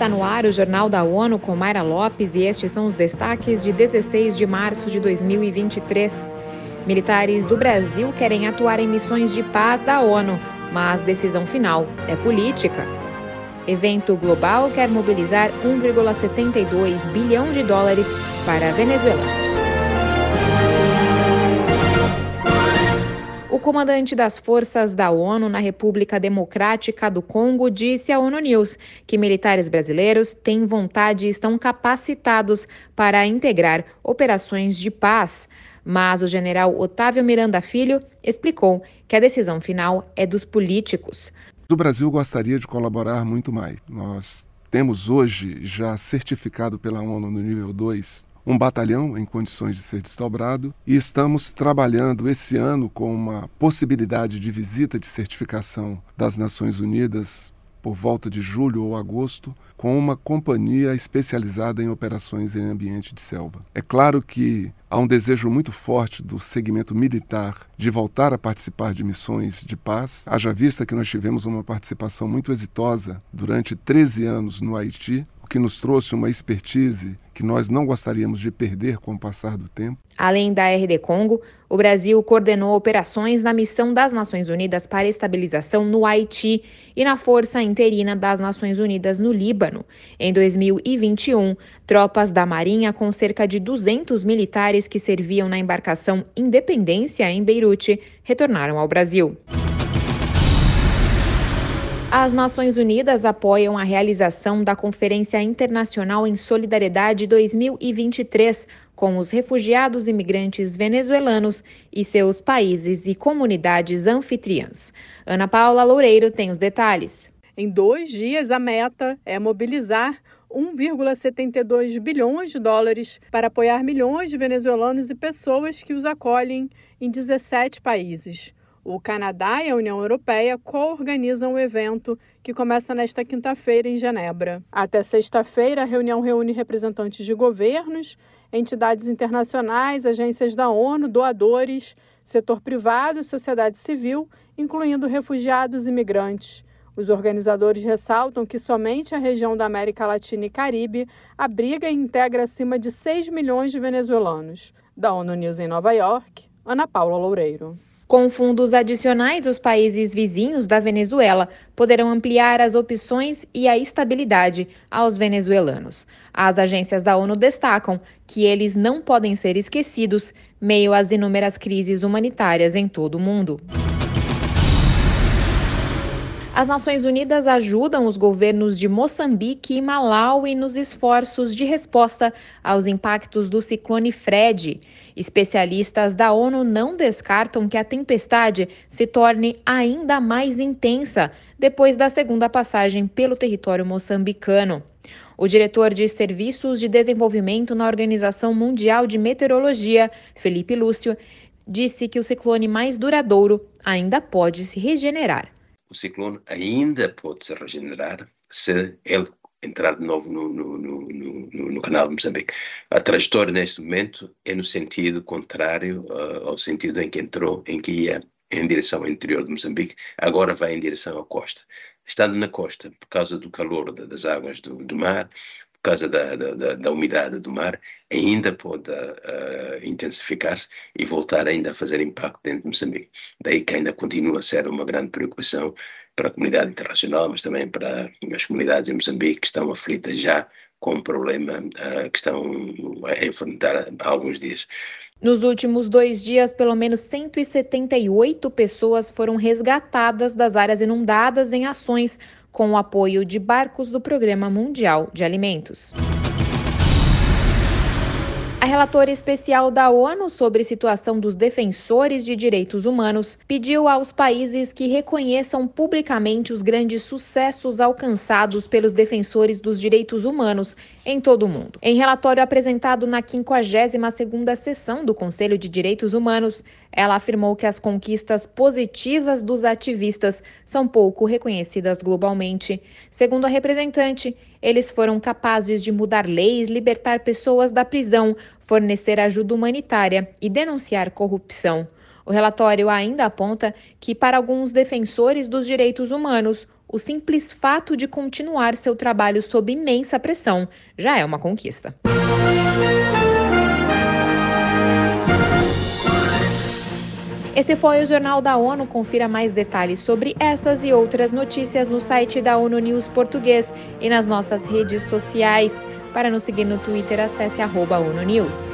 Está no ar o Jornal da ONU com Mayra Lopes e estes são os destaques de 16 de março de 2023. Militares do Brasil querem atuar em missões de paz da ONU, mas decisão final é política. Evento global quer mobilizar 1,72 bilhão de dólares para venezuelanos. Comandante das forças da ONU na República Democrática do Congo disse à ONU News que militares brasileiros têm vontade e estão capacitados para integrar operações de paz. Mas o general Otávio Miranda Filho explicou que a decisão final é dos políticos. O Brasil gostaria de colaborar muito mais. Nós temos hoje já certificado pela ONU no nível 2 um batalhão em condições de ser desdobrado e estamos trabalhando esse ano com uma possibilidade de visita de certificação das Nações Unidas por volta de julho ou agosto, com uma companhia especializada em operações em ambiente de selva. É claro que há um desejo muito forte do segmento militar de voltar a participar de missões de paz, haja vista que nós tivemos uma participação muito exitosa durante 13 anos no Haiti, que nos trouxe uma expertise que nós não gostaríamos de perder com o passar do tempo. Além da RD Congo, o Brasil coordenou operações na missão das Nações Unidas para estabilização no Haiti e na Força Interina das Nações Unidas no Líbano. Em 2021, tropas da Marinha com cerca de 200 militares que serviam na embarcação Independência em Beirute retornaram ao Brasil. As Nações Unidas apoiam a realização da Conferência Internacional em Solidariedade 2023 com os refugiados imigrantes venezuelanos e seus países e comunidades anfitriãs. Ana Paula Loureiro tem os detalhes. Em dois dias, a meta é mobilizar 1,72 bilhões de dólares para apoiar milhões de venezuelanos e pessoas que os acolhem em 17 países. O Canadá e a União Europeia co-organizam o evento, que começa nesta quinta-feira em Genebra. Até sexta-feira, a reunião reúne representantes de governos, entidades internacionais, agências da ONU, doadores, setor privado e sociedade civil, incluindo refugiados e migrantes. Os organizadores ressaltam que somente a região da América Latina e Caribe abriga e integra acima de 6 milhões de venezuelanos. Da ONU News em Nova York, Ana Paula Loureiro. Com fundos adicionais, os países vizinhos da Venezuela poderão ampliar as opções e a estabilidade aos venezuelanos. As agências da ONU destacam que eles não podem ser esquecidos meio às inúmeras crises humanitárias em todo o mundo. As Nações Unidas ajudam os governos de Moçambique e Malawi nos esforços de resposta aos impactos do ciclone Fred. Especialistas da ONU não descartam que a tempestade se torne ainda mais intensa depois da segunda passagem pelo território moçambicano. O diretor de Serviços de Desenvolvimento na Organização Mundial de Meteorologia, Felipe Lúcio, disse que o ciclone mais duradouro ainda pode se regenerar o ciclone ainda pode se regenerar se ele entrar de novo no, no, no, no, canal de Moçambique. A trajetória neste momento é no sentido contrário uh, ao sentido em que entrou, em que ia em direção ao interior de Moçambique, agora vai em direção à costa. Estando na costa, por causa do calor das águas do, do mar, por causa da, da, da, umidade do mar, ainda pode uh, intensificar-se e voltar ainda a fazer impacto dentro de Moçambique. Daí que ainda continua a ser uma grande preocupação para a comunidade internacional, mas também para as comunidades em Moçambique que estão aflitas já com um problema uh, que estão a enfrentar há alguns dias. Nos últimos dois dias, pelo menos 178 pessoas foram resgatadas das áreas inundadas em ações com o apoio de barcos do Programa Mundial de Alimentos. A relatora especial da ONU sobre situação dos defensores de direitos humanos pediu aos países que reconheçam publicamente os grandes sucessos alcançados pelos defensores dos direitos humanos em todo o mundo. Em relatório apresentado na 52ª sessão do Conselho de Direitos Humanos, ela afirmou que as conquistas positivas dos ativistas são pouco reconhecidas globalmente. Segundo a representante, eles foram capazes de mudar leis, libertar pessoas da prisão, fornecer ajuda humanitária e denunciar corrupção. O relatório ainda aponta que, para alguns defensores dos direitos humanos, o simples fato de continuar seu trabalho sob imensa pressão já é uma conquista. Esse foi o Jornal da ONU. Confira mais detalhes sobre essas e outras notícias no site da ONU News Português e nas nossas redes sociais. Para nos seguir no Twitter, acesse arroba ONU News.